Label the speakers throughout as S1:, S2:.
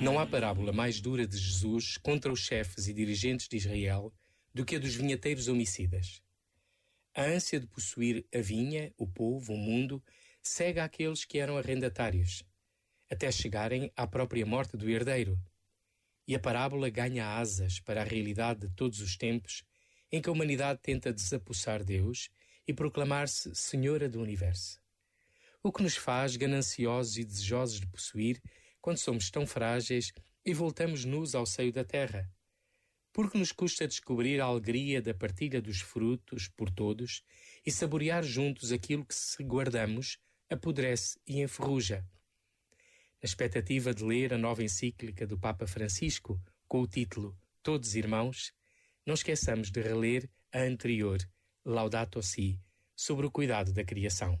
S1: Não há parábola mais dura de Jesus contra os chefes e dirigentes de Israel do que a dos vinheteiros homicidas. A ânsia de possuir a vinha, o povo, o mundo, cega aqueles que eram arrendatários, até chegarem à própria morte do herdeiro. E a parábola ganha asas para a realidade de todos os tempos em que a humanidade tenta desapossar Deus e proclamar-se Senhora do Universo. O que nos faz gananciosos e desejosos de possuir quando somos tão frágeis e voltamos nus ao seio da terra? Porque nos custa descobrir a alegria da partilha dos frutos por todos e saborear juntos aquilo que, se guardamos, apodrece e enferruja. Na expectativa de ler a nova encíclica do Papa Francisco, com o título Todos Irmãos, não esqueçamos de reler a anterior, Laudato Si, sobre o cuidado da criação.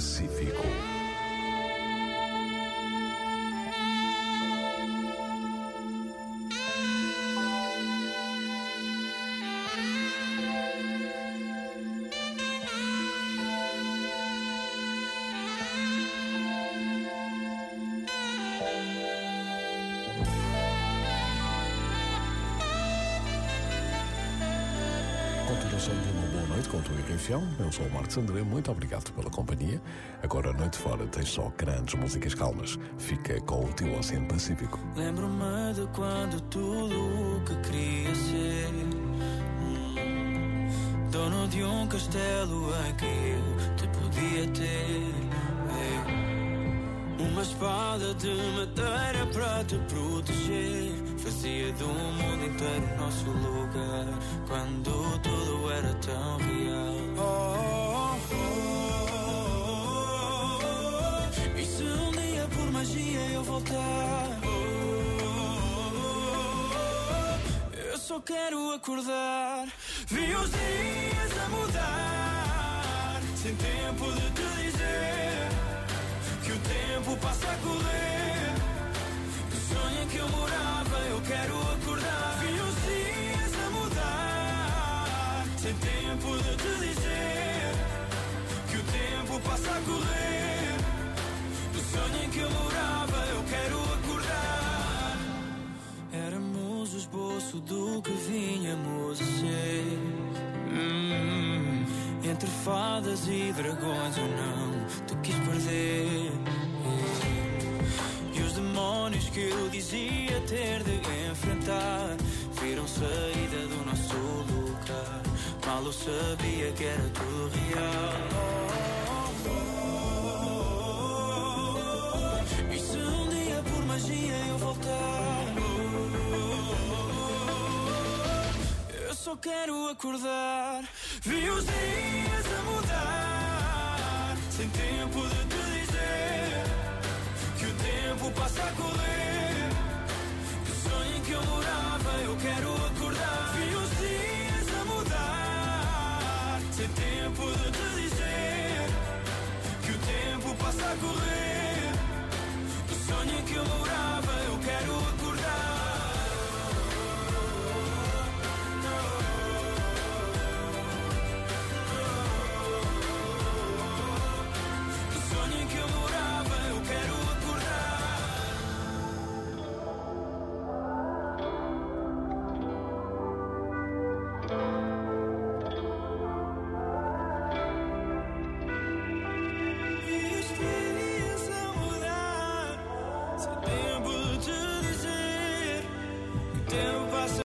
S2: Pacífico. Continuação de noite com Tui Renfião. Eu sou o Marcos André, muito obrigado pela companhia. Agora a noite fora tem só grandes músicas calmas. Fica com o teu Oceano Pacífico.
S3: Lembro-me de quando tudo o que queria ser hum, Dono de um castelo em que eu te podia ter Uma espada de madeira para te proteger. Fazia do mundo inteiro nosso lugar Quando tudo era tão real. Oh, oh, oh, E se um dia por magia eu voltar? Eu só quero acordar. Vi os dias a mudar Sem tempo de te dizer tempo passa a correr. Do sonho em que eu morava eu quero acordar. Vi os dias a mudar. Sem tempo de te dizer Que o tempo passa a correr. Do sonho em que eu morava eu quero acordar. Éramos o esboço do que vinhamos a ser. Hum, Entre fadas e dragões eu não te quis perder que eu dizia ter de enfrentar. Viram saída do nosso lugar. Mal eu sabia que era tudo real. E se um dia por magia eu voltar? Eu só quero acordar. Vi os dias a mudar. Sem tempo de te dizer Que o tempo passa a correr tempo de te dizer Que o tempo passa a correr